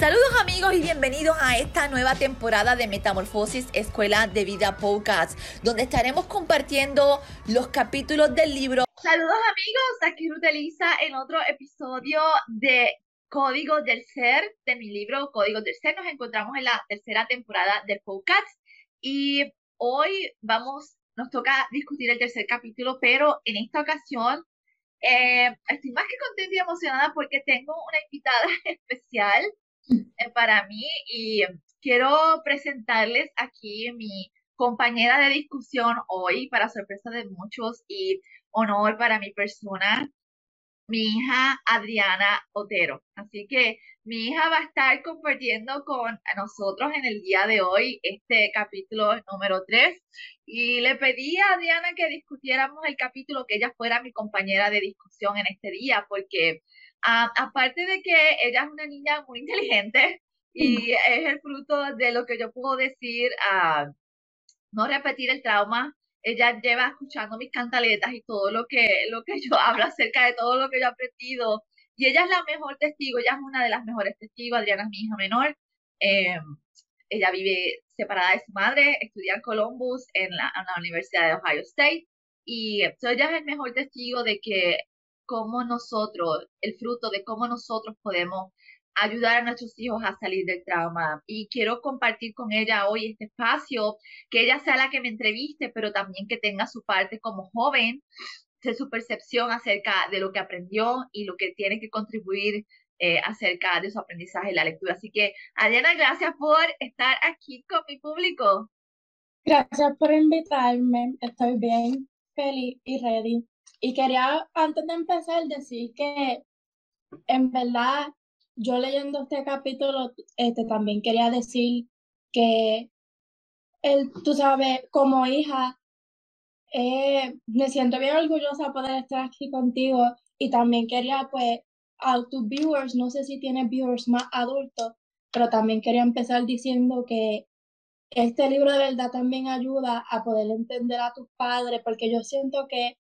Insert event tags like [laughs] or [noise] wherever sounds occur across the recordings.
Saludos amigos y bienvenidos a esta nueva temporada de Metamorfosis Escuela de Vida Podcast, donde estaremos compartiendo los capítulos del libro. Saludos amigos, aquí Ruth Elisa en otro episodio de Códigos del Ser, de mi libro Códigos del Ser. Nos encontramos en la tercera temporada del podcast y hoy vamos, nos toca discutir el tercer capítulo, pero en esta ocasión eh, estoy más que contenta y emocionada porque tengo una invitada [laughs] especial para mí y quiero presentarles aquí mi compañera de discusión hoy para sorpresa de muchos y honor para mi persona, mi hija Adriana Otero. Así que mi hija va a estar compartiendo con nosotros en el día de hoy este capítulo número 3 y le pedí a Adriana que discutiéramos el capítulo, que ella fuera mi compañera de discusión en este día, porque Ah, aparte de que ella es una niña muy inteligente [laughs] y es el fruto de lo que yo puedo decir, a no repetir el trauma. Ella lleva escuchando mis cantaletas y todo lo que, lo que [laughs] yo hablo acerca de todo lo que yo he aprendido. Y ella es la mejor testigo, ella es una de las mejores testigos. Adriana es mi hija menor. Em, ella vive separada de su madre, estudia en Columbus, en la, en la Universidad de Ohio State. Y ella es el mejor testigo de que cómo nosotros, el fruto de cómo nosotros podemos ayudar a nuestros hijos a salir del trauma. Y quiero compartir con ella hoy este espacio, que ella sea la que me entreviste, pero también que tenga su parte como joven, de su percepción acerca de lo que aprendió y lo que tiene que contribuir eh, acerca de su aprendizaje y la lectura. Así que, Adriana, gracias por estar aquí con mi público. Gracias por invitarme. Estoy bien, feliz y ready y quería, antes de empezar, decir que en verdad, yo leyendo este capítulo, este, también quería decir que, el, tú sabes, como hija, eh, me siento bien orgullosa de poder estar aquí contigo. Y también quería, pues, a tus viewers, no sé si tienes viewers más adultos, pero también quería empezar diciendo que este libro de verdad también ayuda a poder entender a tus padres, porque yo siento que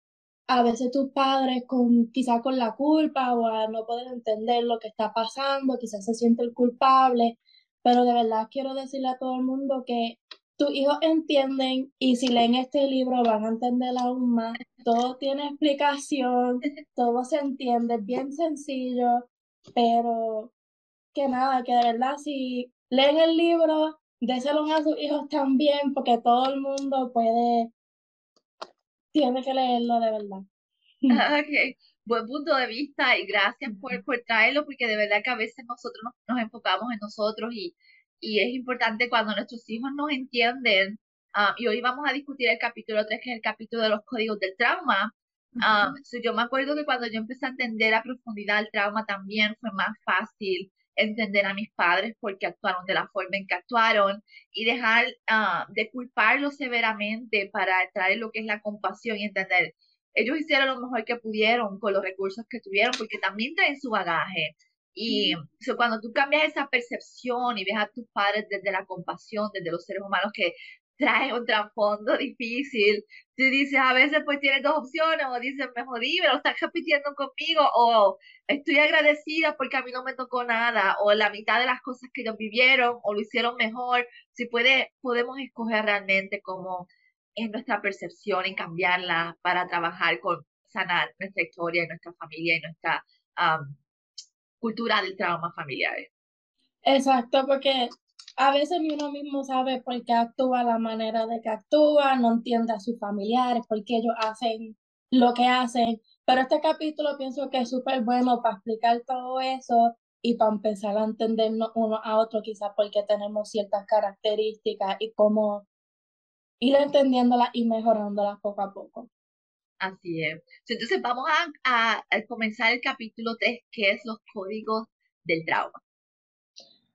a veces tus padres con quizás con la culpa o a no poder entender lo que está pasando, quizás se siente el culpable, pero de verdad quiero decirle a todo el mundo que tus hijos entienden y si leen este libro van a entender aún más. Todo tiene explicación, todo se entiende, es bien sencillo, pero que nada, que de verdad si leen el libro, déselo a sus hijos también, porque todo el mundo puede tiene que leerlo de verdad. [laughs] Ok, buen punto de vista y gracias por, por traerlo porque de verdad que a veces nosotros nos, enfocamos en nosotros y, y es importante cuando nuestros hijos nos entienden. Ah, y hoy vamos a discutir el capítulo 3, que es el capítulo de los códigos del trauma. Um, yo me acuerdo que cuando yo empecé a entender a profundidad el trauma también fue más fácil entender a mis padres porque actuaron de la forma en que actuaron y dejar ah, de culparlos severamente para traer lo que es la compasión y entender. Ellos hicieron lo mejor que pudieron con los recursos que tuvieron porque también traen su bagaje. Y cuando tú cambias esa percepción y ves a tus padres desde la compasión, desde los seres humanos que trae un trasfondo difícil. Tú dices, a veces pues tienes dos opciones, o dices, me jodí, me lo estás repitiendo conmigo, o estoy agradecida porque a mí no me tocó nada, o la mitad de las cosas que ellos vivieron, o lo hicieron mejor. Si puede, podemos escoger realmente cómo es nuestra percepción y cambiarla para trabajar con sanar nuestra historia nuestra familia y nuestra cultura del trauma familiar. Exacto, porque a veces ni uno mismo sabe por qué actúa la manera de que actúa, no entiende a sus familiares, por qué ellos hacen lo que hacen. Pero este capítulo pienso que es súper bueno para explicar todo eso y para empezar a entendernos uno a otro, quizás porque tenemos ciertas características y cómo ir entendiéndolas y mejorándolas poco a poco. Así es. Entonces vamos a, a, a comenzar el capítulo 3, que es los códigos del trauma.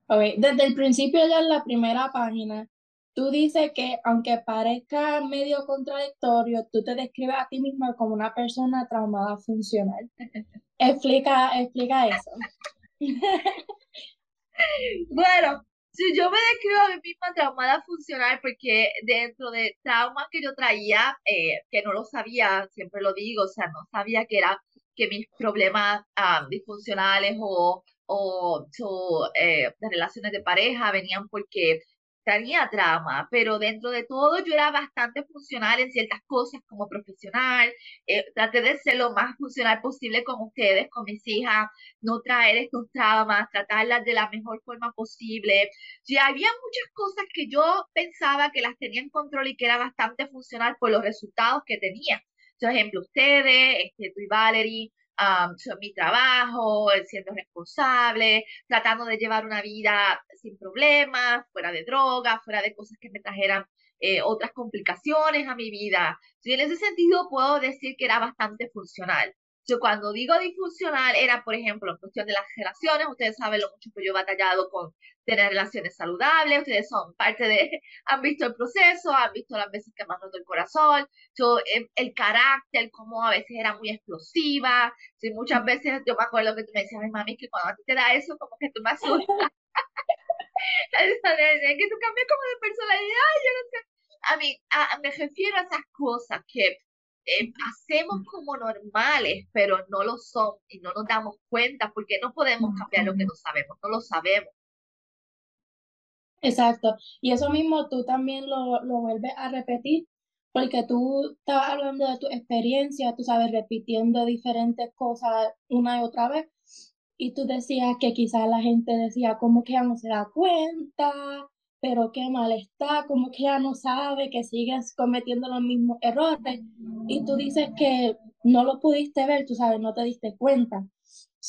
Okay. Desde el principio ya en la primera página, tú dices que aunque parezca medio contradictorio, tú te describes a ti misma como una persona traumada funcional. [laughs] explica, explica eso. [laughs] bueno, si yo me describo a mí misma traumada funcional, porque dentro de traumas que yo traía, eh, que no lo sabía, siempre lo digo, o sea, no sabía que era que mis problemas ah, disfuncionales o, o, eh, de relaciones de pareja venían porque tenía trauma, pero dentro de todo yo era bastante funcional en ciertas cosas como profesional, eh, traté de ser lo más funcional posible con ustedes, con mis hijas, no traer estos traumas, tratarlas de la mejor forma posible. Y había muchas cosas que yo pensaba que las tenía en control y que era bastante funcional por los resultados que tenía. Por ejemplo, ustedes, este, tú y Valerie, um, mi trabajo, siendo responsable, tratando de llevar una vida sin problemas, fuera de drogas, fuera de cosas que me trajeran eh, otras complicaciones a mi vida. Y en ese sentido puedo decir que era bastante funcional. Yo cuando digo disfuncional era, por ejemplo, en cuestión de las relaciones, ustedes saben lo mucho que yo he batallado con tener relaciones saludables, ustedes son parte de, [laughs] han visto el proceso, han visto las veces que me han roto el corazón, yo, el, el carácter, como a veces era muy explosiva, sí, muchas veces yo me acuerdo que tú me decías, ay mami, que cuando a ti te da eso, como que tú me asustas. [laughs] [laughs] que tú cambias como de personalidad, yo no sé. A mí, me refiero a esas cosas que eh, hacemos como normales, pero no lo son y no nos damos cuenta porque no podemos cambiar lo que no sabemos, no lo sabemos. Exacto, y eso mismo tú también lo, lo vuelves a repetir porque tú estabas hablando de tu experiencia, tú sabes, repitiendo diferentes cosas una y otra vez, y tú decías que quizás la gente decía, como que ya no se da cuenta? pero qué mal está, como que ya no sabe que sigues cometiendo los mismos errores y tú dices que no lo pudiste ver, tú sabes, no te diste cuenta.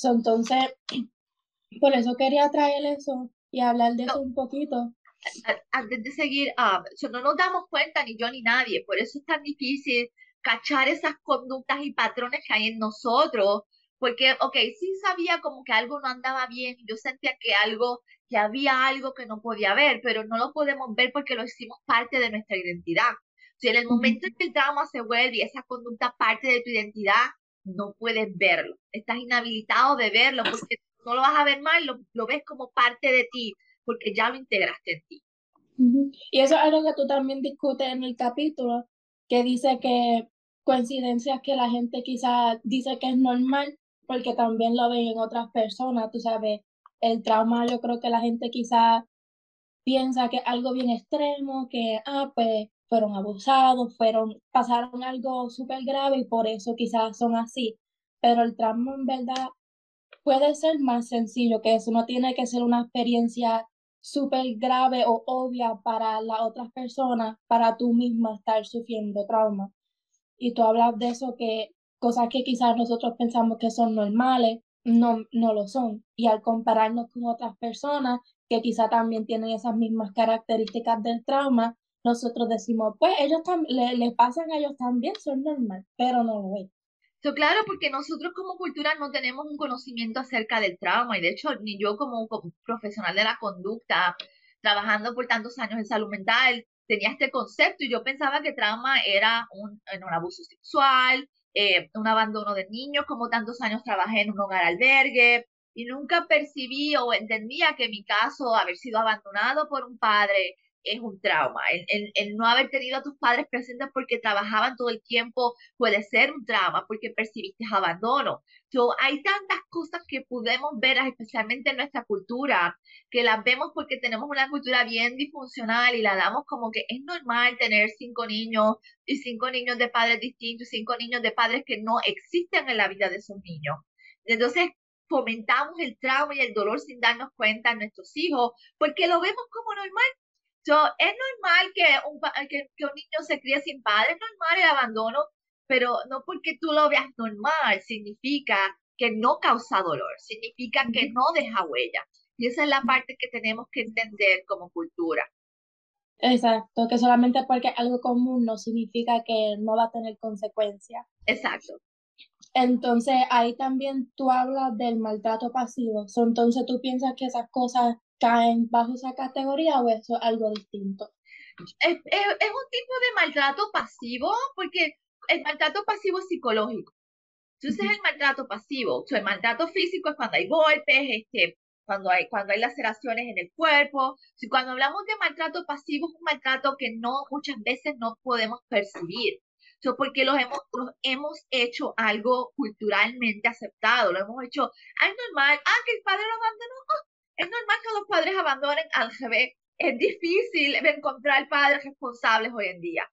entonces, [clears throat] por eso quería traer eso y hablar de eso un poquito. Antes de seguir, ah, no nos damos cuenta ni yo ni nadie, por eso es tan difícil cachar esas conductas y patrones que hay en nosotros, porque, ok, sí sabía como que algo no andaba bien, yo sentía que algo que había algo que no podía ver, pero no lo podemos ver porque lo hicimos parte de nuestra identidad. Si en el momento en que el trauma se vuelve y esa conducta parte de tu identidad, no puedes verlo. Estás inhabilitado de verlo porque no lo vas a ver mal, lo, lo ves como parte de ti, porque ya lo integraste en ti. Y eso es algo que tú también discutes en el capítulo, que dice que coincidencias que la gente quizá dice que es normal, porque también lo ven en otras personas, tú sabes, el trauma yo creo que la gente quizá piensa que es algo bien extremo, que, ah, pues fueron abusados, fueron, pasaron algo súper grave y por eso quizás son así. Pero el trauma en verdad puede ser más sencillo que eso, no tiene que ser una experiencia súper grave o obvia para las otras personas, para tú misma estar sufriendo trauma. Y tú hablas de eso que cosas que quizás nosotros pensamos que son normales, no, no lo son. Y al compararnos con otras personas que quizá también tienen esas mismas características del trauma, nosotros decimos, pues ellos también, le, pasan a ellos también, son normal, pero no lo es. Claro, porque nosotros como cultura no tenemos un conocimiento acerca del trauma y de hecho ni yo como, profesional de la conducta, trabajando por tantos años en salud mental, tenía este concepto y yo pensaba que trauma era un, un abuso sexual, eh, un abandono de niños, como tantos años trabajé en un hogar albergue y nunca percibí o entendía que mi caso, haber sido abandonado por un padre, es un trauma. El, el, no haber tenido a tus padres presentes porque trabajaban todo el tiempo puede ser un trauma porque percibiste abandono. So, hay tantas cosas que podemos ver, especialmente en nuestra cultura, que las vemos porque tenemos una cultura bien disfuncional y la damos como que es normal tener cinco niños y cinco niños de padres distintos cinco niños de padres que no existen en la vida de esos niños. Entonces, fomentamos el trauma y el dolor sin darnos cuenta a nuestros hijos porque lo vemos como normal es normal que un, que, un niño se críe sin padre, es normal el abandono, pero no porque tú lo veas normal significa que no causa dolor, significa que no deja huella. Y esa es la parte que tenemos que entender como cultura. Exacto, que solamente porque es algo común no significa que no va a tener consecuencias. Exacto. Entonces ahí también tú hablas del maltrato pasivo. entonces tú piensas que esas cosas caen bajo esa categoría o eso es algo distinto? Es, un tipo de maltrato pasivo porque el maltrato pasivo es psicológico. Entonces es el maltrato pasivo. el maltrato físico es cuando hay golpes, este, cuando hay, cuando hay laceraciones en el cuerpo. Si cuando hablamos de maltrato pasivo es un maltrato que no muchas veces no podemos percibir. So, porque los hemos, los hemos hecho algo culturalmente aceptado, lo hemos hecho, ah, es normal, ah, que el padre lo abandonó, oh, es normal que los padres abandonen al revés. Es difícil encontrar padres responsables hoy en día.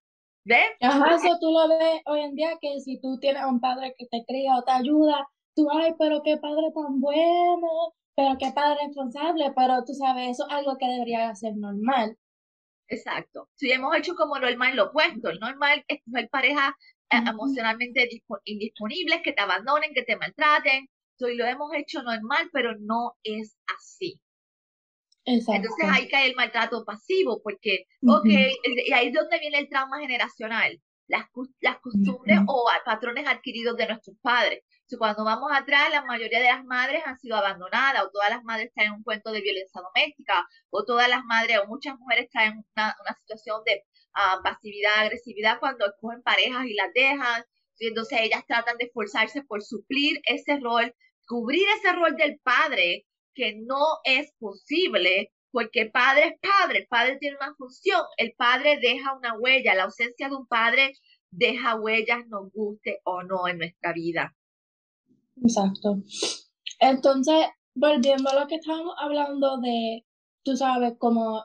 ¿Ves? Ajá, eso tú lo ves hoy en día que si tú tienes un padre que te cría o te ayuda, tú, ay, pero qué padre tan bueno, pero qué padre responsable, pero tú sabes, eso es algo que debería ser normal. Exacto. Si hemos hecho como normal lo opuesto, el normal es tener parejas eh, emocionalmente indisponibles, que te abandonen, que te maltraten. Y lo hemos hecho normal, pero no es así. Exacto. Entonces ahí cae el maltrato pasivo, porque, ok, y ahí es donde viene el trauma generacional, las, las costumbres o patrones adquiridos de nuestros padres cuando vamos atrás, la mayoría de las madres han sido abandonadas, o todas las madres están en un cuento de violencia doméstica, o todas las madres, o muchas mujeres están en una, situación de ah, pasividad, agresividad cuando escogen parejas y las dejan. Entonces ellas tratan de esforzarse por suplir ese rol, cubrir ese rol del padre, que no es posible, porque padre es padre, el padre tiene una función, el padre deja una huella, la ausencia de un padre deja huellas, nos guste o no en nuestra vida. Exacto. Entonces, volviendo a lo que estábamos hablando de, tú sabes, como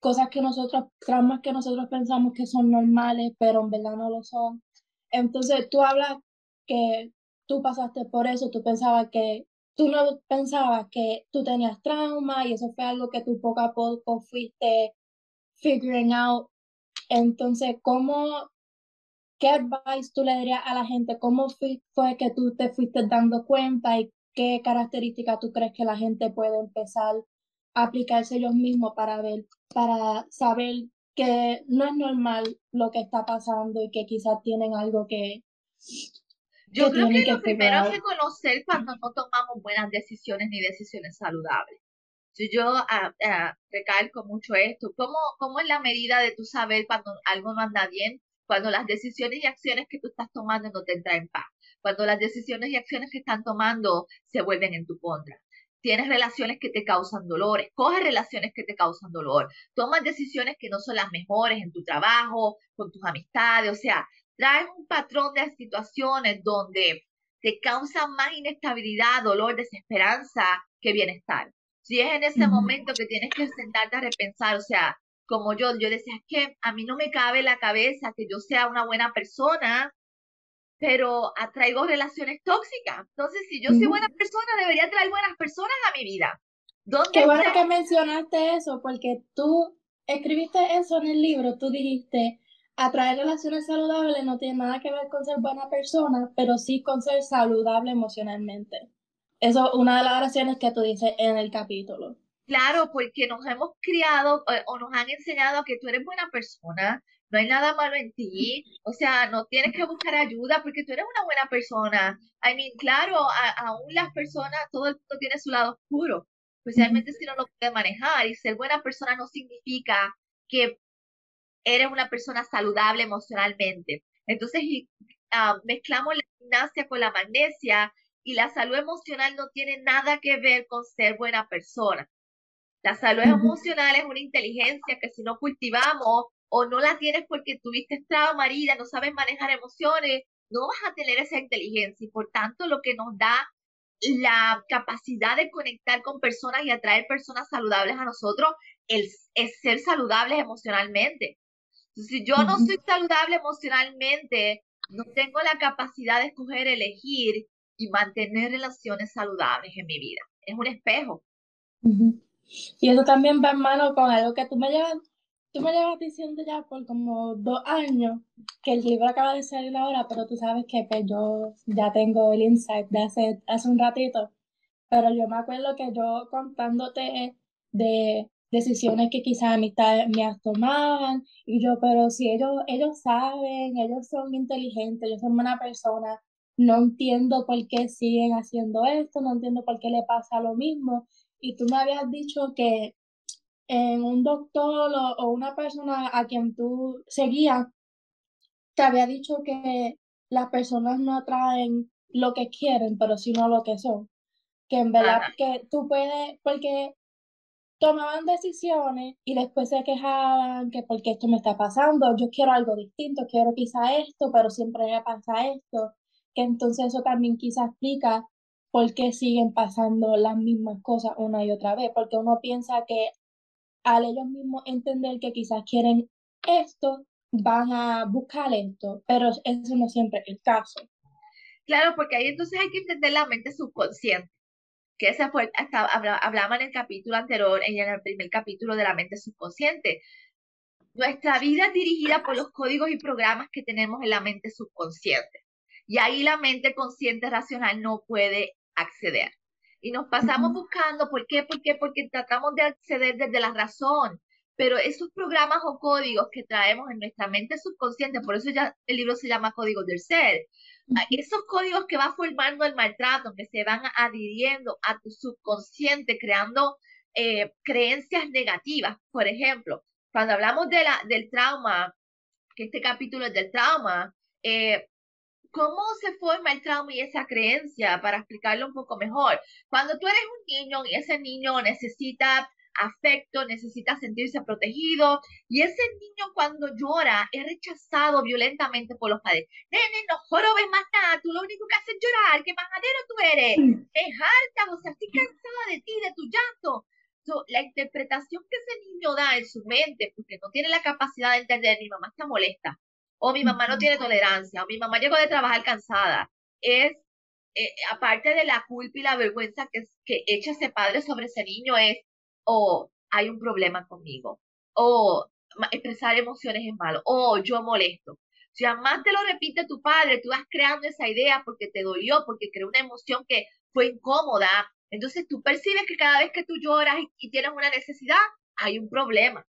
cosas que nosotros, traumas que nosotros pensamos que son normales, pero en verdad no lo son. Entonces, tú hablas que tú pasaste por eso, tú pensabas que, tú no pensabas que tú tenías trauma y eso fue algo que tú poco a poco fuiste figuring out. Entonces, ¿cómo ¿qué advice tú le darías a la gente? ¿Cómo fue que tú te fuiste dando cuenta y qué características tú crees que la gente puede empezar a aplicarse ellos mismos para ver, para saber que no es normal lo que está pasando y que quizás tienen algo que... Yo creo que, lo primero es reconocer cuando no tomamos buenas decisiones ni decisiones saludables. Si yo uh, recalco mucho esto, ¿cómo, ¿cómo es la medida de tu saber cuando algo no anda bien? cuando las decisiones y acciones que tú estás tomando no te traen paz, cuando las decisiones y acciones que están tomando se vuelven en tu contra. Tienes relaciones que te causan dolor, escoges relaciones que te causan dolor, tomas decisiones que no son las mejores en tu trabajo, con tus amistades, o sea, traes un patrón de situaciones donde te causan más inestabilidad, dolor, desesperanza que bienestar. Si es en ese momento que tienes que sentarte a repensar, o sea, como yo, yo decía, es que a mí no me cabe la cabeza que yo sea una buena persona, pero atraigo relaciones tóxicas. Entonces, si yo soy buena persona, debería traer buenas personas a mi vida. Qué bueno que mencionaste eso, porque tú escribiste eso en el libro, tú dijiste, atraer relaciones saludables no tiene nada que ver con ser buena persona, pero sí con ser saludable emocionalmente. Eso es una de las oraciones que tú dices en el capítulo. Claro, porque nos hemos criado eh, o nos han enseñado que tú eres buena persona, no hay nada malo en ti, o sea, no tienes que buscar ayuda porque tú eres una buena persona. I mean, claro, aún las personas, todo el mundo tiene su lado oscuro, especialmente si no lo puede manejar y ser buena persona no significa que eres una persona saludable emocionalmente. Entonces, ah, mezclamos la gimnasia con la magnesia y la salud emocional no tiene nada que ver con ser buena persona. La salud emocional es una inteligencia que si no cultivamos o no la tienes porque tuviste trauma, herida, no sabes manejar emociones, no vas a tener esa inteligencia y por tanto lo que nos da la capacidad de conectar con personas y atraer personas saludables a nosotros es ser saludables emocionalmente. Si yo no soy saludable emocionalmente, no tengo la capacidad de escoger, elegir y mantener relaciones saludables en mi vida. Es un espejo. Y eso también va en mano con algo que tú me llevas, tú me llevas diciendo ya por como dos años, que el libro acaba de salir ahora, pero tú sabes que pues, yo ya tengo el insight de hace, hace un ratito. Pero yo me acuerdo que yo contándote de decisiones que quizás amistades mías tomaban, y yo, pero si ellos, ellos saben, ellos son inteligentes, ellos son buena persona, no entiendo por qué siguen haciendo esto, no entiendo por qué le pasa lo mismo y tú me habías dicho que en un doctor o, una persona a quien tú seguías, te había dicho que las personas no atraen lo que quieren, pero sino lo que son. Que en verdad que tú puedes, porque tomaban decisiones y después se quejaban que porque esto me está pasando, yo quiero algo distinto, quiero quizá esto, pero siempre me pasa esto, que entonces eso también quizá explica por qué siguen pasando las mismas cosas una y otra vez, porque uno piensa que al ellos mismos entender que quizás quieren esto, van a buscar esto, pero eso no siempre es el caso. Claro, porque ahí entonces hay que entender la mente subconsciente, que esa fue, hasta hablaba en el capítulo anterior, en el primer capítulo de la mente subconsciente. Nuestra vida es dirigida por los códigos y programas que tenemos en la mente subconsciente. Y ahí la mente consciente racional no puede acceder. Y nos pasamos buscando, ¿por qué? ¿Por qué? Porque tratamos de acceder desde la razón. Pero esos programas o códigos que traemos en nuestra mente subconsciente, por eso ya el libro se llama Códigos del Ser, esos códigos que va formando el maltrato, que se van adhiriendo a tu subconsciente, creando eh, creencias negativas. Por ejemplo, cuando hablamos de la, del trauma, que este capítulo es del trauma, eh, ¿Cómo se forma el trauma y esa creencia? Para explicarlo un poco mejor. Cuando tú eres un niño y ese niño necesita afecto, necesita sentirse protegido y ese niño cuando llora es rechazado violentamente por los padres. Nene, no jorobes más nada, tú lo único que haces es llorar, qué majadero tú eres, es harta, o sea, estoy cansada de ti, de tu llanto. la interpretación que ese niño da en su mente, porque no tiene la capacidad de entender, mi mamá está molesta, o mi mamá no tiene tolerancia, o mi mamá llegó de trabajar cansada. Es, eh, aparte de la culpa y la vergüenza que, que echa ese padre sobre ese niño, es, o hay un problema conmigo, o expresar emociones es malo, o yo molesto. Si además te lo repite tu padre, tú vas creando esa idea porque te dolió, porque creó una emoción que fue incómoda. Entonces tú percibes que cada vez que tú lloras y, tienes una necesidad, hay un problema.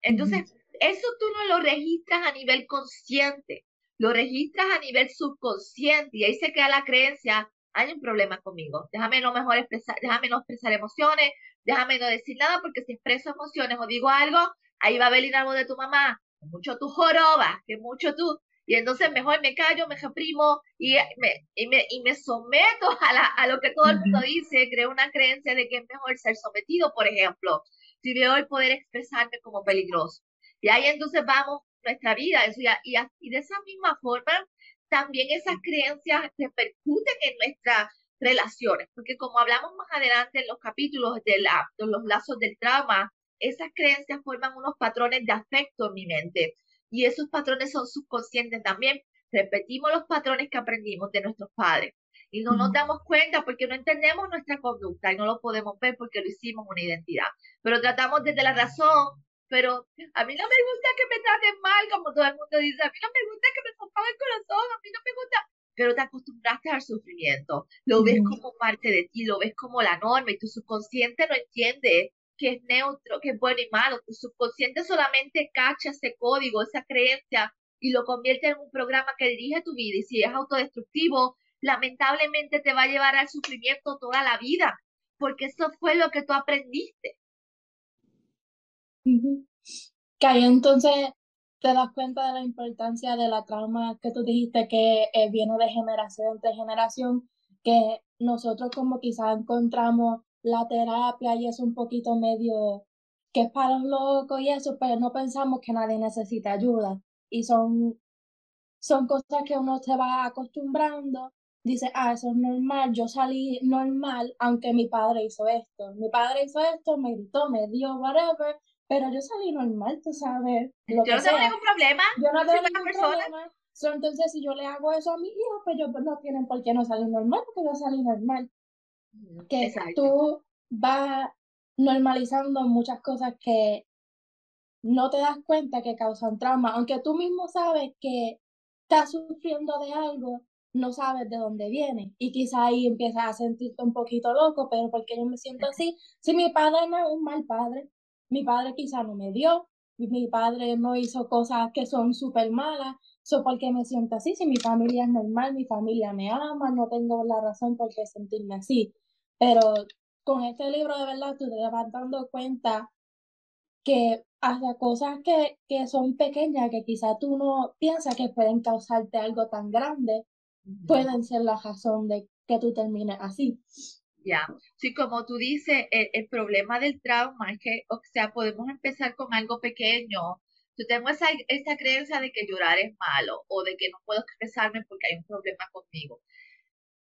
Entonces, eso tú no lo registras a nivel consciente, lo registras a nivel subconsciente y ahí se queda la creencia, hay un problema conmigo, déjame no mejor expresar, déjame no expresar emociones, déjame no decir nada porque si expreso emociones o digo algo, ahí va a venir algo de tu mamá, que mucho tú jorobas, que mucho tú, y entonces mejor me callo, me reprimo y me, y me, y me someto a, la, a lo que todo el mundo dice, creo una creencia de que es mejor ser sometido, por ejemplo, si veo el poder expresarme como peligroso. Y ahí entonces vamos nuestra vida. y, y, de esa misma forma, también esas creencias repercuten en nuestras relaciones, porque como hablamos más adelante en los capítulos de, la, de los lazos del trauma, esas creencias forman unos patrones de afecto en mi mente y esos patrones son subconscientes también. Repetimos los patrones que aprendimos de nuestros padres y no nos damos cuenta porque no entendemos nuestra conducta y no lo podemos ver porque lo hicimos una identidad. Pero tratamos desde la razón pero a mí no me gusta que me traten mal, como todo el mundo dice, a mí no me gusta que me rompan el corazón, a mí no me gusta, pero te acostumbraste al sufrimiento, lo ves como parte de ti, lo ves como la norma y tu subconsciente no entiende que es neutro, que es bueno y malo, tu subconsciente solamente cacha ese código, esa creencia y lo convierte en un programa que dirige tu vida. Y si es autodestructivo, lamentablemente te va a llevar al sufrimiento toda la vida, porque eso fue lo que tú aprendiste. Que ahí entonces te das cuenta de la importancia de la trauma que tú dijiste que eh, viene de generación tras generación, que nosotros como quizás encontramos la terapia y es un poquito medio que es para los locos y eso, pero no pensamos que nadie necesita ayuda. Y son, son cosas que uno se va acostumbrando, dice, ah, eso es normal, yo salí normal, aunque mi padre hizo esto. Mi padre hizo esto, me gritó, me dio whatever, pero yo salí normal, tú sabes. Lo yo no tengo ningún problema. Yo no tengo ningún problema. entonces, si yo le hago eso a mi hijo, pues ellos no tienen por qué no salir normal, porque yo salí normal. Que tú vas normalizando muchas cosas que no te das cuenta que causan trauma, aunque tú mismo sabes que estás sufriendo de algo, no sabes de dónde viene. Y quizá ahí empiezas a sentirte un poquito loco, pero porque yo me siento así? Si mi padre no es un mal padre, mi padre quizá no me dio, mi padre no hizo cosas que son súper malas, so ¿por qué me siento así? Si mi familia es normal, mi familia me ama, no tengo la razón por qué sentirme así. Pero con este libro de verdad tú te vas dando cuenta que hasta cosas que, que son pequeñas, que quizá tú no piensas que pueden causarte algo tan grande, pueden ser la razón de que tú termines así. Ya, sí, como tú dices, el, problema del trauma es que, o sea, podemos empezar con algo pequeño. Yo tengo esa, esa creencia de que llorar es malo o de que no puedo expresarme porque hay un problema conmigo.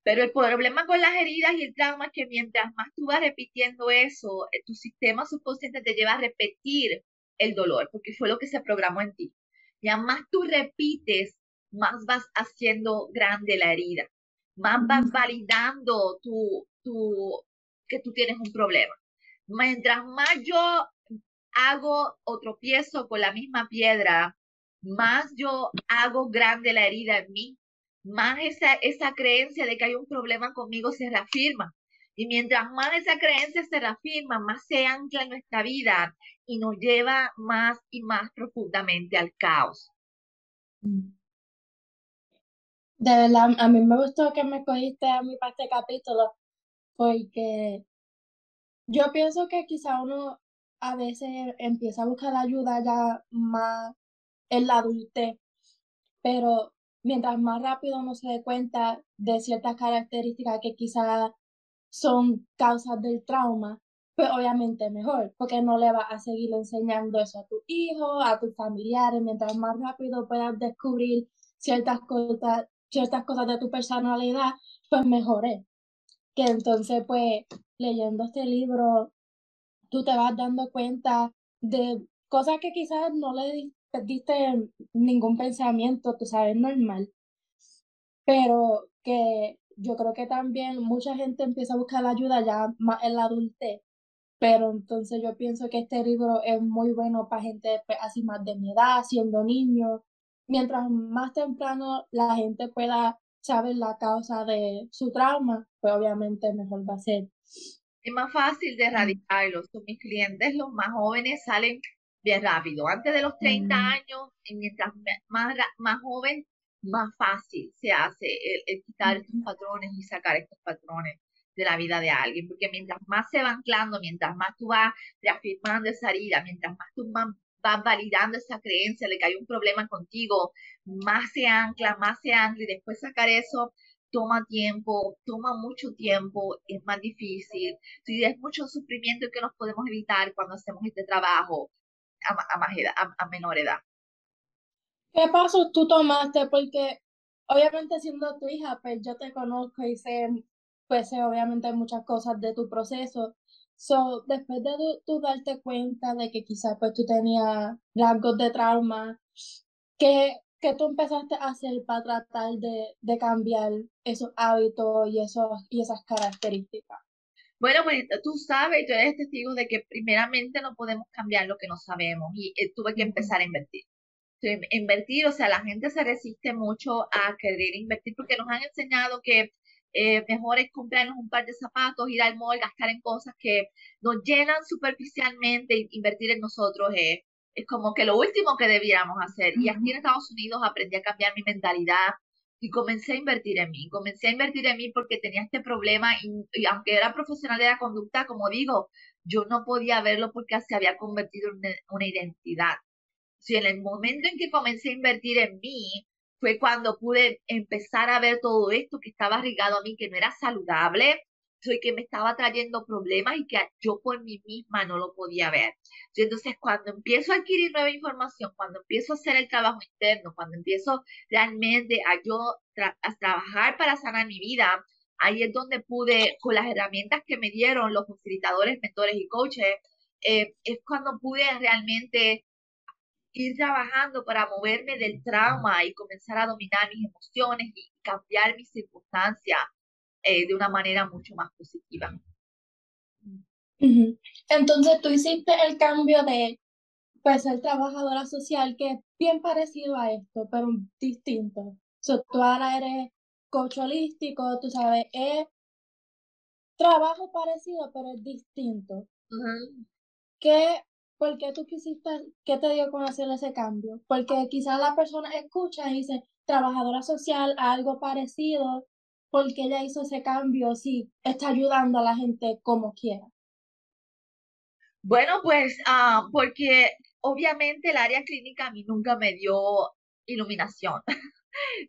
Pero el problema con las heridas y el trauma es que mientras más tú vas repitiendo eso, eh, tu sistema subconsciente te lleva a repetir el dolor, porque fue lo que se programó en ti. Ya más tú repites, más vas haciendo grande la herida, más vas validando tu, tu, que tú tienes un problema. Mientras más yo hago o tropiezo con la misma piedra, más yo hago grande la herida en mí, más esa, esa creencia de que hay un problema conmigo se reafirma. Y mientras más esa creencia se reafirma, más se ancla en nuestra vida y nos lleva más y más profundamente al caos. De verdad, a mí me gustó que me cogiste a mí para este capítulo, porque yo pienso que quizá uno a veces empieza a buscar ayuda ya más en la adultez, pero mientras más rápido uno se dé cuenta de ciertas características que quizás son causas del trauma, pues obviamente mejor, porque no le vas a seguir enseñando eso a tu hijo, a tus familiares, mientras más rápido puedas descubrir ciertas cosas, ciertas cosas de tu personalidad, pues mejor es. Que entonces, pues, leyendo este libro, tú te vas dando cuenta de cosas que quizás no le diste ningún pensamiento, tú sabes, normal. Pero que yo creo que también mucha gente empieza a buscar ayuda ya más en la adultez. Pero entonces yo pienso que este libro es muy bueno para gente pues, así más de mi edad, siendo niño. Mientras más temprano la gente pueda saber la causa de su trauma, pues obviamente mejor va a ser. Es más fácil de erradicarlos. Mis clientes, los más jóvenes, salen bien rápido. Antes de los 30 años, y mientras más, más joven, más fácil se hace el, quitar estos patrones y sacar estos patrones de la vida de alguien, porque mientras más se va anclando, mientras más tú vas reafirmando esa herida, mientras más tú vas validando esa creencia de que hay un problema contigo, más se ancla, más se ancla y después sacar eso toma tiempo, toma mucho tiempo, es más difícil, sí, es mucho sufrimiento que nos podemos evitar cuando hacemos este trabajo a, a, a menor edad. ¿Qué pasos tú tomaste? Porque obviamente siendo tu hija, pues yo te conozco y sé, pues sé obviamente muchas cosas de tu proceso. So, después de tú, darte cuenta de que quizás pues tú tenías rasgos de trauma, ¿qué, ¿qué tú empezaste a hacer para tratar de, de cambiar esos hábitos y, esos, y esas características? Bueno, pues tú sabes, tú eres testigo de que primeramente no podemos cambiar lo que no sabemos y eh, tuve que empezar a invertir invertir, o sea, la gente se resiste mucho a querer invertir porque nos han enseñado que eh, mejor es comprarnos un par de zapatos, ir al mall, gastar en cosas que nos llenan superficialmente, invertir en nosotros es, es como que lo último que debiéramos hacer. Y aquí en Estados Unidos aprendí a cambiar mi mentalidad y comencé a invertir en mí. Comencé a invertir en mí porque tenía este problema y, aunque era profesional de la conducta, como digo, yo no podía verlo porque se había convertido en una identidad si en el momento en que comencé a invertir en mí, fue cuando pude empezar a ver todo esto que estaba rigado a mí, que no era saludable, soy que me estaba trayendo problemas y que yo por mí misma no lo podía ver. Entonces, cuando empiezo a adquirir nueva información, cuando empiezo a hacer el trabajo interno, cuando empiezo realmente a yo a trabajar para sanar mi vida, ahí es donde pude, con las herramientas que me dieron los facilitadores, mentores y coaches, eh, es cuando pude realmente ir trabajando para moverme del trauma y comenzar a dominar mis emociones y cambiar mis circunstancias eh, de una manera mucho más positiva. Entonces tú hiciste el cambio de pues ser trabajadora social que es bien parecido a esto, pero distinto. So, tú ahora eres coach holístico, tú sabes, es trabajo parecido, pero es distinto. ¿Qué ¿por qué tú quisiste, qué te dio con hacer ese cambio? Porque quizás la persona escucha y dice, trabajadora social, algo parecido, porque ella hizo ese cambio, sí, está ayudando a la gente como quiera. Bueno, pues ah, porque obviamente el área clínica a mí nunca me dio iluminación. [laughs]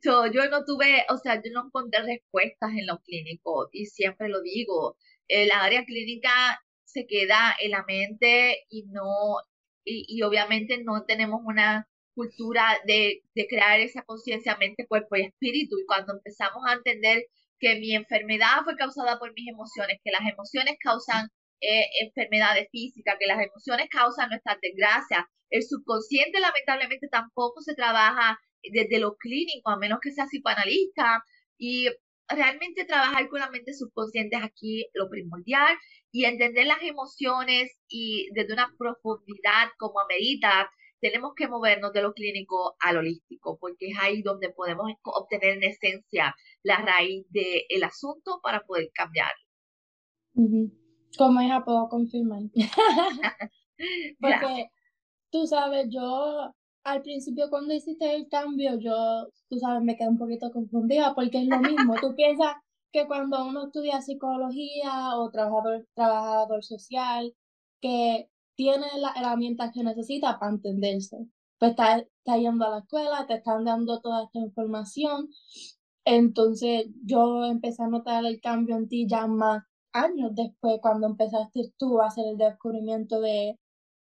yo no tuve, o sea, yo no encontré respuestas en lo clínico y siempre lo digo, la área clínica se queda en la mente y no, y, obviamente no tenemos una cultura de, de crear esa conciencia mente, cuerpo y espíritu. Y cuando empezamos a entender que mi enfermedad fue causada por mis emociones, que las emociones causan eh, enfermedades físicas, que las emociones causan nuestras desgracias. El subconsciente lamentablemente tampoco se trabaja desde lo clínico, a menos que sea psicoanalista. Y realmente trabajar con la mente subconsciente es aquí lo primordial y entender las emociones y desde una profundidad como amerita, tenemos que movernos de lo clínico al holístico, porque es ahí donde podemos obtener en esencia la raíz del asunto para poder cambiarlo. Como hija puedo confirmar. [laughs] [laughs] porque tú sabes, yo al principio cuando hiciste el cambio, yo, tú sabes, me quedé un poquito confundida porque es lo mismo. tú [laughs] piensas que cuando uno estudia psicología o trabajador, trabajador social, que tiene las herramientas que necesita para entenderse. Pues está, está yendo a la escuela, te están dando toda esta información. Entonces yo empecé a notar el cambio en ti ya más años después, cuando empezaste tú a hacer el descubrimiento de,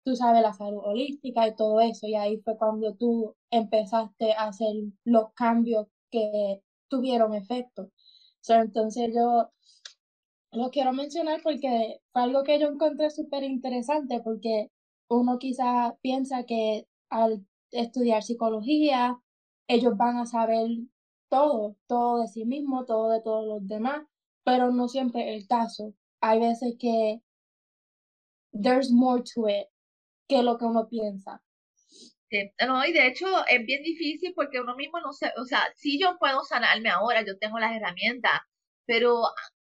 tú sabes, la salud holística y todo eso. Y ahí fue cuando tú empezaste a hacer los cambios que tuvieron efecto entonces yo lo quiero mencionar porque fue algo que yo encontré súper interesante porque uno quizá piensa que al estudiar psicología ellos van a saber todo, todo de sí mismo, todo de todos los demás, pero no siempre es el caso. Hay veces que there's more to it que lo que uno piensa. No, y de hecho es bien difícil porque uno mismo no sé, o sea, si yo puedo sanarme ahora, yo tengo las herramientas, pero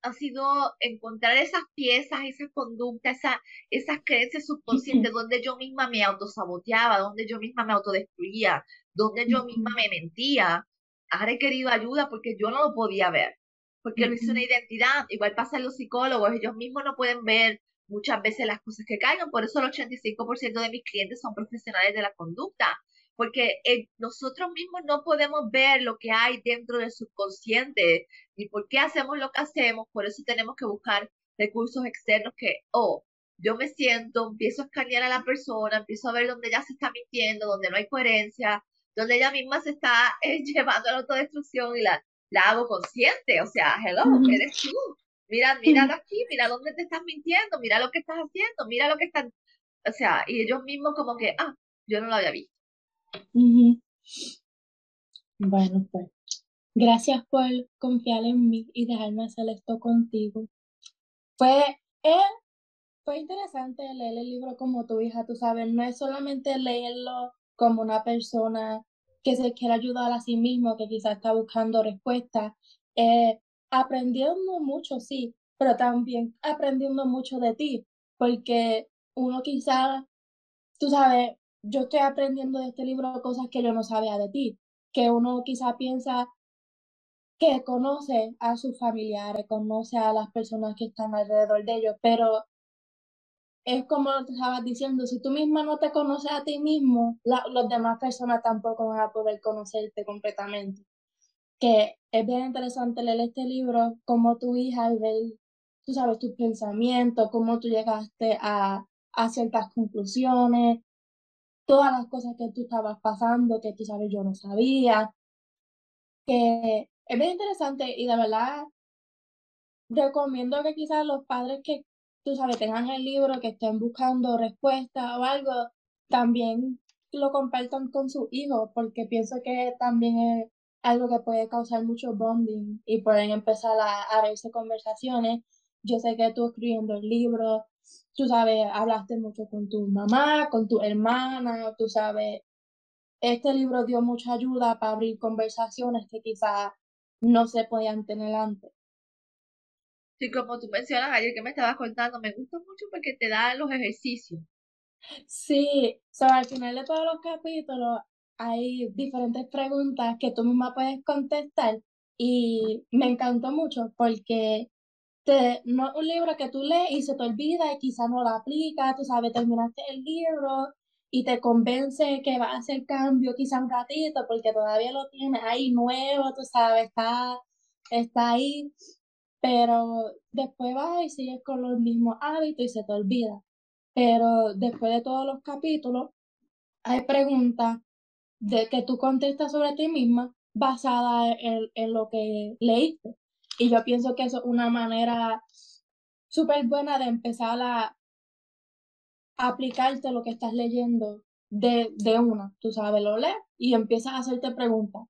ha sido encontrar esas piezas, esas conductas, esa, esas creencias subconscientes donde yo misma me autosaboteaba, donde yo misma me autodestruía, donde yo misma me mentía. Ha requerido ayuda porque yo no lo podía ver, porque no hice una identidad. Igual pasa en los psicólogos, ellos mismos no pueden ver muchas veces las cosas que caigan. Por eso el 85% de mis clientes son profesionales de la conducta, porque eh, nosotros mismos no podemos ver lo que hay dentro del subconsciente, ni por qué hacemos lo que hacemos. Por eso tenemos que buscar recursos externos que, oh, yo me siento, empiezo a escanear a la persona, empiezo a ver dónde ella se está mintiendo, donde no hay coherencia, donde ella misma se está eh, [laughs] llevando a la autodestrucción y la, la hago consciente. O sea, hello, eres tú Mira, mira aquí, mira dónde te estás mintiendo, mira lo que estás haciendo, mira lo que están, o sea, y ellos mismos como que, ah, yo no lo había visto. Bueno, pues, gracias por confiar en mí y dejarme hacer esto contigo. Fue, eh, fue interesante leer el libro como tu hija, tú sabes, no es solamente leerlo como una persona que se quiere ayudar a sí mismo, que quizás está buscando respuestas, eh, aprendiendo mucho, sí, pero también aprendiendo mucho de ti, porque uno quizá, tú sabes, yo estoy aprendiendo de este libro cosas que yo no sabía de ti, que uno quizá piensa que conoce a sus familiares, conoce a las personas que están alrededor de ellos, pero es como te estabas diciendo, si tú misma no te conoces a ti mismo, las demás personas tampoco van a poder conocerte completamente que es bien interesante leer este libro, como tu hija y ver, tú sabes, tus pensamientos, cómo tú llegaste a, a ciertas conclusiones, todas las cosas que tú estabas pasando, que tú sabes, yo no sabía, que es bien interesante y de verdad recomiendo que quizás los padres que, tú sabes, tengan el libro, que estén buscando respuesta o algo, también lo compartan con sus hijos, porque pienso que también es algo que puede causar mucho bonding y pueden empezar a, a verse conversaciones. Yo sé que tú escribiendo el libro, tú sabes, hablaste mucho con tu mamá, con tu hermana, tú sabes, este libro dio mucha ayuda para abrir conversaciones que quizás no se podían tener antes. Sí, como tú mencionas ayer que me estabas contando, me gusta mucho porque te da los ejercicios. Sí, so, al final de todos los capítulos hay diferentes preguntas que tú misma puedes contestar y me encantó mucho porque te, no es un libro que tú lees y se te olvida y quizás no lo aplicas, tú sabes, terminaste el libro y te convence que va a hacer cambio quizá un ratito porque todavía lo tienes ahí nuevo, tú sabes, está, está ahí, pero después vas y sigues con los mismos hábitos y se te olvida. Pero después de todos los capítulos, hay preguntas de que tú contestas sobre ti misma basada en, en lo que leíste. Y yo pienso que eso es una manera súper buena de empezar a aplicarte lo que estás leyendo de, de una. Tú sabes, lo lees y empiezas a hacerte preguntas.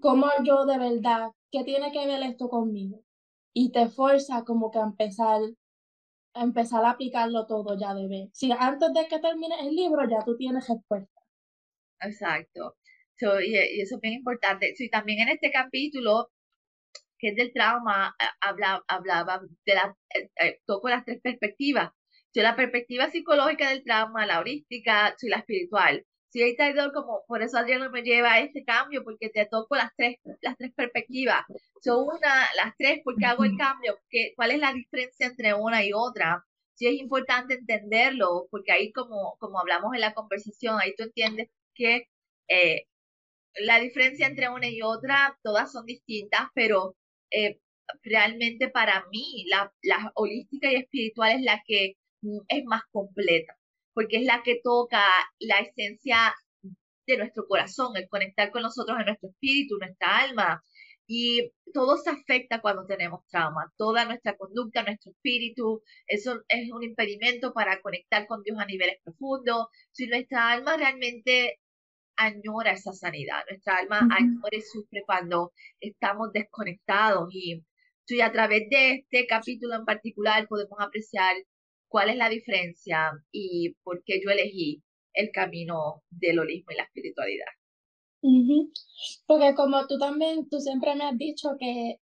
¿Cómo yo de verdad, qué tiene que ver esto conmigo? Y te fuerza como que a empezar, a empezar a aplicarlo todo ya de ver. Si antes de que termines el libro ya tú tienes respuesta. Exacto. y, eso es bien importante. Sí, también en este capítulo, que es del trauma, hablaba, hablaba de la, eh, eh, toco las tres perspectivas. la perspectiva psicológica del trauma, la holística y la espiritual. Sí, ahí está como, por eso Adriano me lleva a este cambio, porque te toco las tres, las tres perspectivas. Son una, las tres, porque hago el cambio? ¿Qué, ¿Cuál es la diferencia entre una y otra? Sí es importante entenderlo, porque ahí como, como hablamos en la conversación, ahí tú entiendes que eh, la diferencia entre una y otra, todas son distintas, pero eh, realmente para mí la, la holística y espiritual es la que mm, es más completa, porque es la que toca la esencia de nuestro corazón, el conectar con nosotros en nuestro espíritu, nuestra alma. Y todo se afecta cuando tenemos trauma, toda nuestra conducta, nuestro espíritu, eso es un impedimento para conectar con Dios a niveles profundos. Si nuestra alma realmente añora esa sanidad, nuestra alma añora y sufre cuando estamos desconectados y, y a través de este capítulo en particular podemos apreciar cuál es la diferencia y por qué yo elegí el camino del holismo y la espiritualidad. Porque como tú también, tú siempre me has dicho que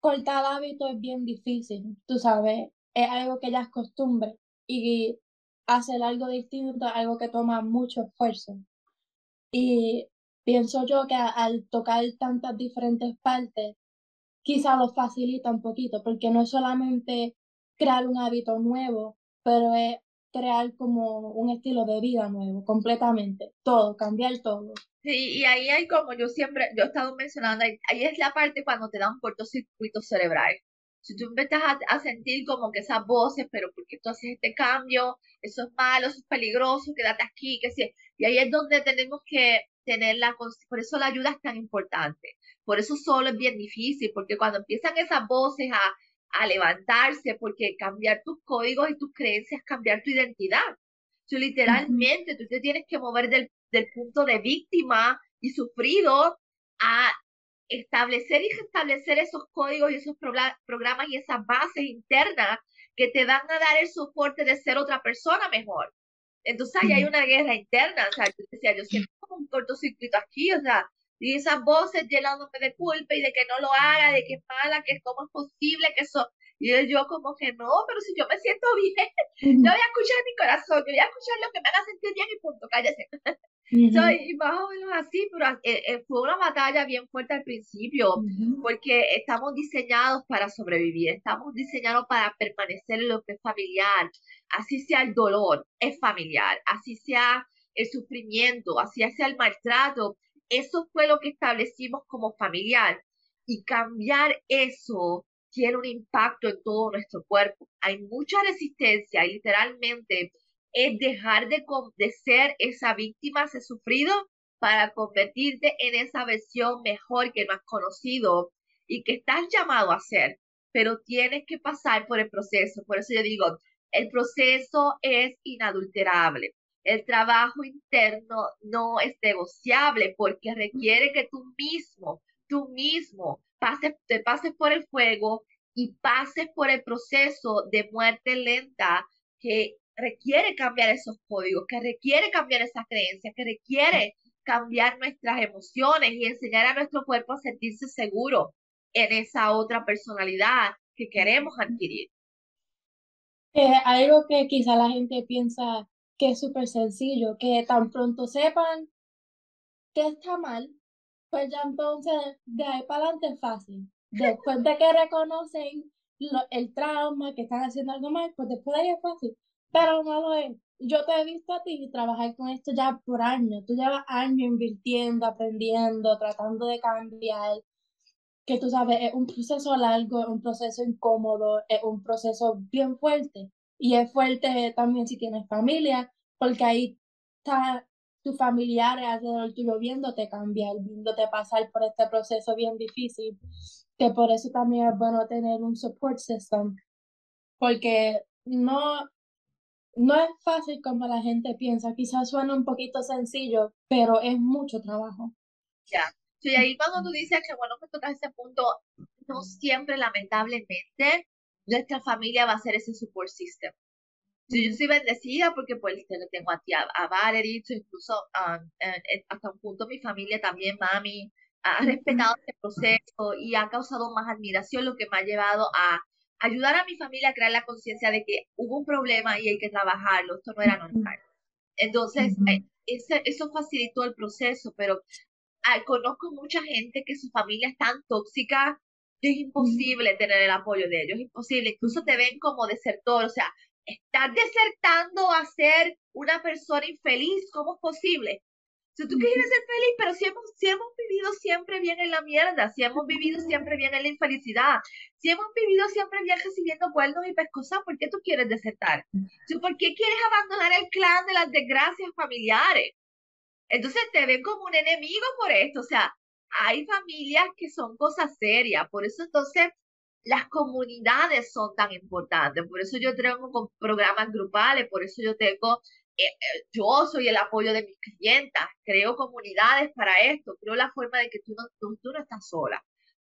cortar hábito es bien difícil, tú sabes, es algo que ya es costumbre y hacer algo distinto es algo que toma mucho esfuerzo. Y pienso yo que al tocar tantas diferentes partes, quizá lo facilita un poquito, porque no es solamente crear un hábito nuevo, pero es crear como un estilo de vida nuevo, completamente, todo, cambiar todo. Sí, y ahí hay como yo siempre, yo he estado mencionando, ahí, es la parte cuando te da un cortocircuito cerebral. Si tú empiezas a, sentir como que esas voces, pero porque tú haces este cambio, eso es malo, eso es peligroso, quédate aquí, que sí. Y ahí es donde tenemos que tener la, por eso la ayuda es tan importante. Por eso solo es bien difícil, porque cuando empiezan esas voces a, a levantarse, porque cambiar tus códigos y tus creencias, cambiar tu identidad. Tú literalmente, tú te tienes que mover del, del punto de víctima y sufrido a establecer y restablecer esos códigos y esos programas y esas bases internas que te van a dar el soporte de ser otra persona mejor. Entonces ahí hay una guerra interna, o sea, yo decía, yo siento como un cortocircuito aquí, o sea, y esas voces llenándome de culpa y de que no lo haga, de que es mala, que cómo es posible que eso, y yo como que no, pero si yo me siento [laughs] bien, yo voy a escuchar mi corazón, yo voy a escuchar lo que me haga sentir bien y punto, cállese. Soy más o menos así, pero eh, eh, fue una batalla bien fuerte al principio, porque estamos diseñados para sobrevivir, estamos diseñados para permanecer en lo que es familiar, así sea el dolor, es familiar, así sea el sufrimiento, así sea el maltrato, eso fue lo que establecimos como familiar y cambiar eso tiene un impacto en todo nuestro cuerpo. Hay mucha resistencia y literalmente es dejar de, ser esa víctima, ese sufrido, para convertirte en esa versión mejor que no has conocido y que estás llamado a ser, pero tienes que pasar por el proceso. Por eso yo digo, el proceso es inadulterable. El trabajo interno no es negociable porque requiere que tú mismo, tú mismo, pases, te pases por el fuego y pases por el proceso de muerte lenta que requiere cambiar esos códigos, que requiere cambiar esas creencias, que requiere cambiar nuestras emociones y enseñar a nuestro cuerpo a sentirse seguro en esa otra personalidad que queremos adquirir. Eh, algo que quizá la gente piensa que es súper sencillo, que tan pronto sepan que está mal, pues ya entonces de ahí para adelante es fácil. Después de que reconocen el trauma, que están haciendo algo mal, pues después de ahí es fácil. Pero no lo es. Yo te he visto a ti trabajar con esto ya por años. Tú llevas años invirtiendo, aprendiendo, tratando de cambiar. que tú sabes, es un proceso largo, es un proceso incómodo, es un proceso bien fuerte. Y es fuerte también si tienes familia, porque ahí está tus familiares alrededor tuyo viéndote cambiar, viéndote pasar por este proceso bien difícil, que por eso también es bueno tener un support system, porque no, no es fácil como la gente piensa, quizás suena un poquito sencillo, pero es mucho trabajo. Ya, y ahí cuando tú dices que bueno que tocas ese punto, no siempre lamentablemente nuestra familia va a ser ese support system. Yo soy bendecida porque pues tengo a ti, a, a Valerie, incluso um, hasta un punto mi familia también, mami, ha respetado este proceso y ha causado más admiración, lo que me ha llevado a ayudar a mi familia a crear la conciencia de que hubo un problema y hay que trabajarlo, esto no era normal. Entonces, eh, eso facilitó el proceso, pero conozco mucha gente que su familia es tan tóxica que es imposible tener el apoyo de ellos, es imposible, incluso te ven como desertor, o sea, estás desertando a ser una persona infeliz, ¿cómo es posible? Si tú quieres ser feliz, pero si hemos, si hemos vivido siempre bien en la mierda, si hemos vivido siempre bien en la infelicidad, si hemos vivido siempre bien recibiendo cuernos y pescosas, ¿por qué tú quieres desertar? ¿Por qué quieres abandonar el clan de las desgracias familiares? Entonces te ven como un enemigo por esto, o sea, hay familias que son cosas serias, por eso entonces las comunidades son tan importantes. Por eso yo tengo programas grupales, por eso yo tengo, yo soy el apoyo de mis clientas, creo comunidades para esto, creo la forma de que tú no, tú, no estás sola.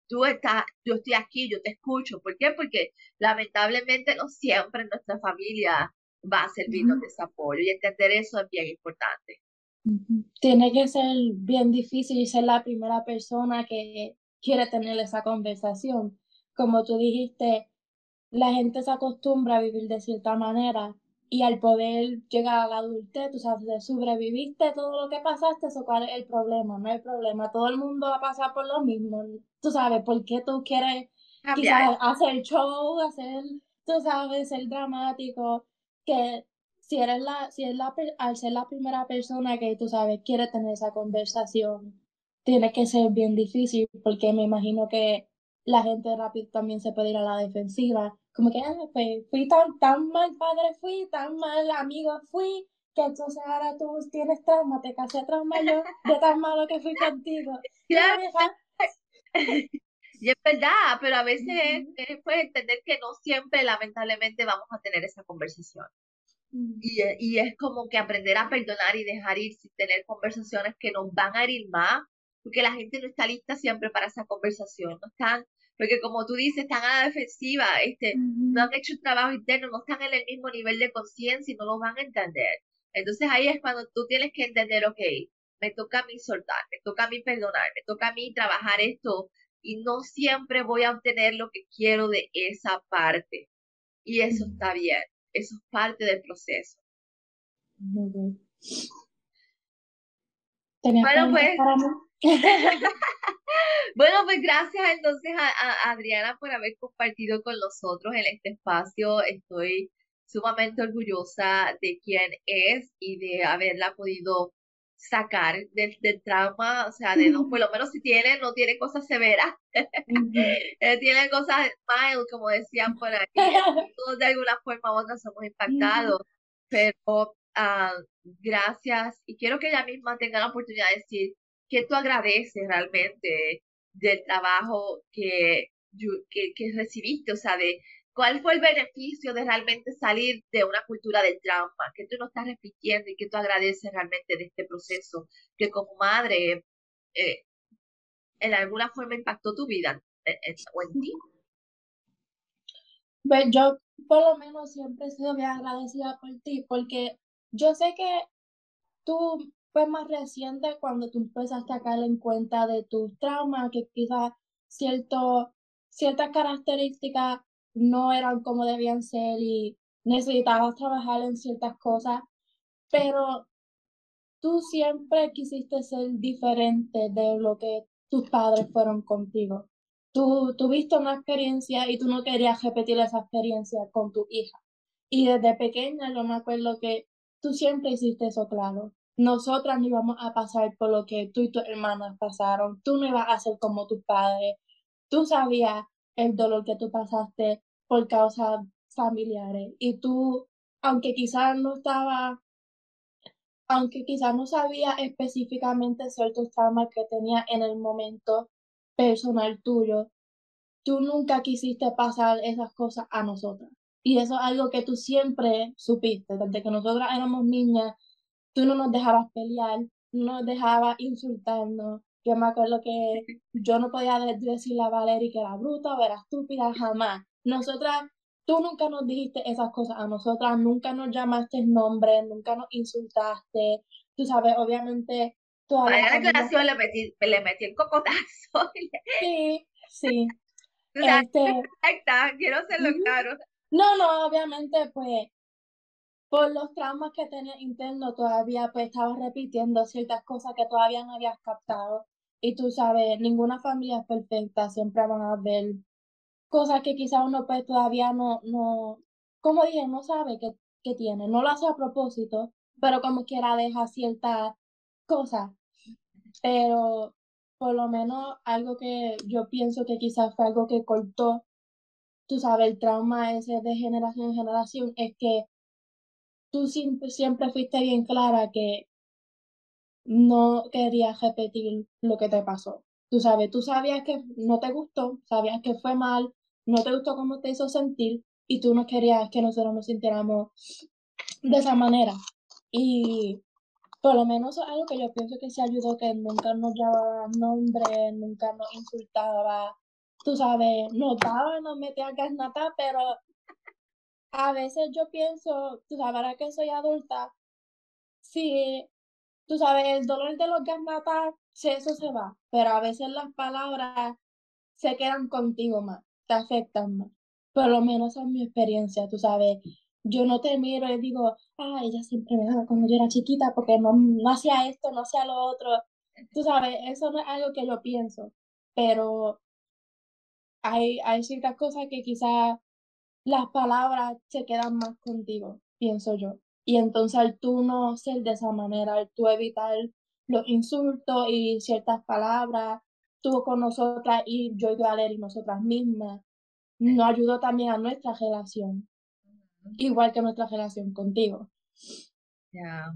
Tú estás, yo estoy aquí, yo te escucho. ¿Por qué? Porque lamentablemente no siempre nuestra familia va a servirnos de ese apoyo y entender eso es bien importante. Tiene que ser bien difícil ser la primera persona que quiere tener esa conversación como tú dijiste, la gente se acostumbra a vivir de cierta manera y al poder llegar a la adultez, tú sabes, sobreviviste todo lo que pasaste, eso cuál es el problema, no hay problema, todo el mundo va a pasar por lo mismo, tú sabes, ¿por qué tú quieres quizás hacer show, hacer, tú sabes, ser dramático, que si eres la, si es la, al ser la primera persona que tú sabes quiere tener esa conversación, tiene que ser bien difícil, porque me imagino que la gente rápido también se puede ir a la defensiva. Como que, ah, pues, fui tan, tan mal padre, fui tan mal amigo, fui, que entonces ahora tú tienes trauma, te casé trauma yo de tan malo que fui contigo. [laughs] [laughs] Y es verdad, pero a veces es, pues, entender que no siempre, lamentablemente, vamos a tener esa conversación. Y, y, es como que aprender a perdonar y dejar ir sin tener conversaciones que nos van a herir más porque la gente no está lista siempre para esa conversación, no están, porque como tú dices, están a la defensiva, este, no han hecho un trabajo interno, no están en el mismo nivel de conciencia y no lo van a entender. Entonces ahí es cuando tú tienes que entender, ok, me toca a mí soltar, me toca a mí perdonar, me toca a mí trabajar esto y no siempre voy a obtener lo que quiero de esa parte. Y eso está bien, eso es parte del proceso. Bueno, pues, [laughs] bueno, pues gracias entonces a, Adriana por haber compartido con nosotros en este espacio. Estoy sumamente orgullosa de quién es y de haberla podido sacar del, trauma, o sea, de no, [laughs] por lo menos si tiene, no tiene cosas severas, [laughs] eh, tiene cosas mild, como decían por ahí, todos de alguna forma u otra somos impactados, pero ah, gracias, y quiero que ella misma tenga la oportunidad de decir, ¿qué tú agradeces realmente del trabajo que, que, recibiste? O sea, de cuál fue el beneficio de realmente salir de una cultura del trauma, que tú no estás repitiendo y que tú agradeces realmente de este proceso, que como madre eh, en alguna forma impactó tu vida en, o en ti. Pues yo por lo menos siempre he sido bien agradecida por ti, porque yo sé que tú fue más reciente cuando tú empezaste a caer en cuenta de tus traumas, que quizás cierto, ciertas características no eran como debían ser y necesitabas trabajar en ciertas cosas, pero tú siempre quisiste ser diferente de lo que tus padres fueron contigo. Tú tuviste una experiencia y tú no querías repetir esa experiencia con tu hija. Y desde pequeña yo me acuerdo que tú siempre hiciste eso claro nosotras no íbamos a pasar por lo que tú y tus hermanas pasaron, tú no ibas a ser como tu padre, tú sabías el dolor que tú pasaste por causas familiares. Y tú, aunque quizás no estaba, aunque quizás no sabía específicamente ciertos traumas que tenía en el momento personal tuyo, tú nunca quisiste pasar esas cosas a nosotras. Y eso es algo que tú siempre supiste, desde que nosotras éramos niñas, tú no nos dejabas pelear, no nos dejabas insultarnos. Yo me acuerdo que yo no podía decirle a Valerie que era bruta o era estúpida, jamás. Nosotras, tú nunca nos dijiste esas cosas a nosotras, nunca nos llamaste nombre, nunca nos insultaste. Tú sabes, obviamente... Para la declaración le metí, le metí el cocotazo. [laughs] Sí, sí. [laughs] este, [laughs] quiero hacerlo claro. No, no, obviamente, pues, por los traumas que tenía interno, todavía pues estaba repitiendo ciertas cosas que todavía no habías captado. Y tú sabes, ninguna familia es perfecta, siempre van a haber cosas que quizá uno pues todavía no, no, como dije, no sabe que, que tiene, no lo hace a propósito, pero como quiera deja ciertas cosas. Pero por lo menos algo que yo pienso que quizás fue algo que cortó tú sabes, el trauma ese de generación en generación es que tú siempre, siempre fuiste bien clara que no querías repetir lo que te pasó. Tú sabes, tú sabías que no te gustó, sabías que fue mal, no te gustó cómo te hizo sentir y tú no querías que nosotros nos sintiéramos de esa manera. Y por lo menos algo que yo pienso que se ayudó, que nunca nos llamaba nombre, nunca nos insultaba, tú sabes, nos daba, nos metía gasnata, pero a veces yo pienso, tú sabes, ahora que soy adulta, sí, tú sabes, el dolor de los gasnatas, sí, eso se va, pero a veces las palabras se quedan contigo más, te afectan más. Por lo menos es mi experiencia, tú sabes. Yo no te miro y digo, ah, ella siempre me daba cuando yo era chiquita porque no, no hacía esto, no hacía lo otro. Tú sabes, eso no es algo que yo pienso, pero hay, hay ciertas cosas que quizás las palabras se quedan más contigo, pienso yo. Y entonces al tú no ser de esa manera, al tú evitar los insultos y ciertas palabras, tú con nosotras y yo y Valeria y nosotras mismas, nos ayudó también a nuestra relación, igual que nuestra relación contigo. Ya.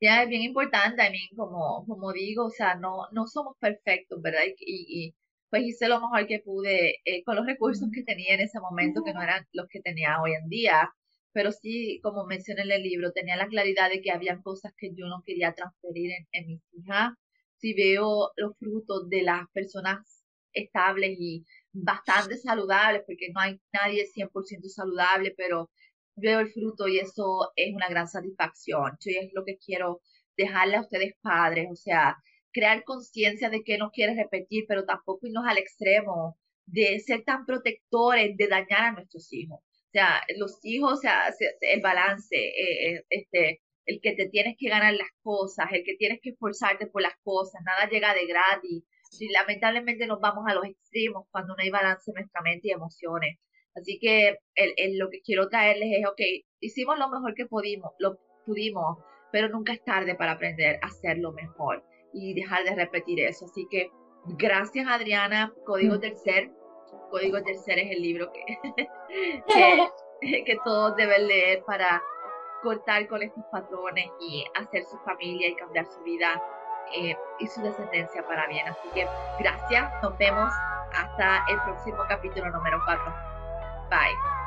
Ya es bien importante, también como, como digo, o sea, no, no somos perfectos, ¿verdad? y, pues hice lo mejor que pude eh, con los recursos que tenía en ese momento, que no eran los que tenía hoy en día, pero sí, como mencioné en el libro, tenía la claridad de que había cosas que yo no quería transferir en, en mis hijas. Si veo los frutos de las personas estables y bastante saludables, porque no hay nadie 100% saludable, pero veo el fruto y eso es una gran satisfacción. Yo es lo que quiero dejarle a ustedes padres, o sea, crear conciencia de que no quieres repetir, pero tampoco irnos al extremo de ser tan protectores, de dañar a nuestros hijos. O sea, los hijos, o sea, el balance, eh, eh, este, el que te tienes que ganar las cosas, el que tienes que esforzarte por las cosas, nada llega de gratis. Y lamentablemente nos vamos a los extremos cuando no hay balance en nuestra mente y emociones. Así que el, lo que quiero traerles es, ok, hicimos lo mejor que pudimos, lo pudimos, pero nunca es tarde para aprender a hacerlo mejor y dejar de repetir eso. Así que gracias Adriana, Código mm. Tercer. Código Tercer es el libro [laughs] que, que, todos deben leer para cortar con estos patrones y hacer su familia y cambiar su vida eh, y su descendencia para bien. Así que gracias, nos vemos hasta el próximo capítulo número 4. Bye.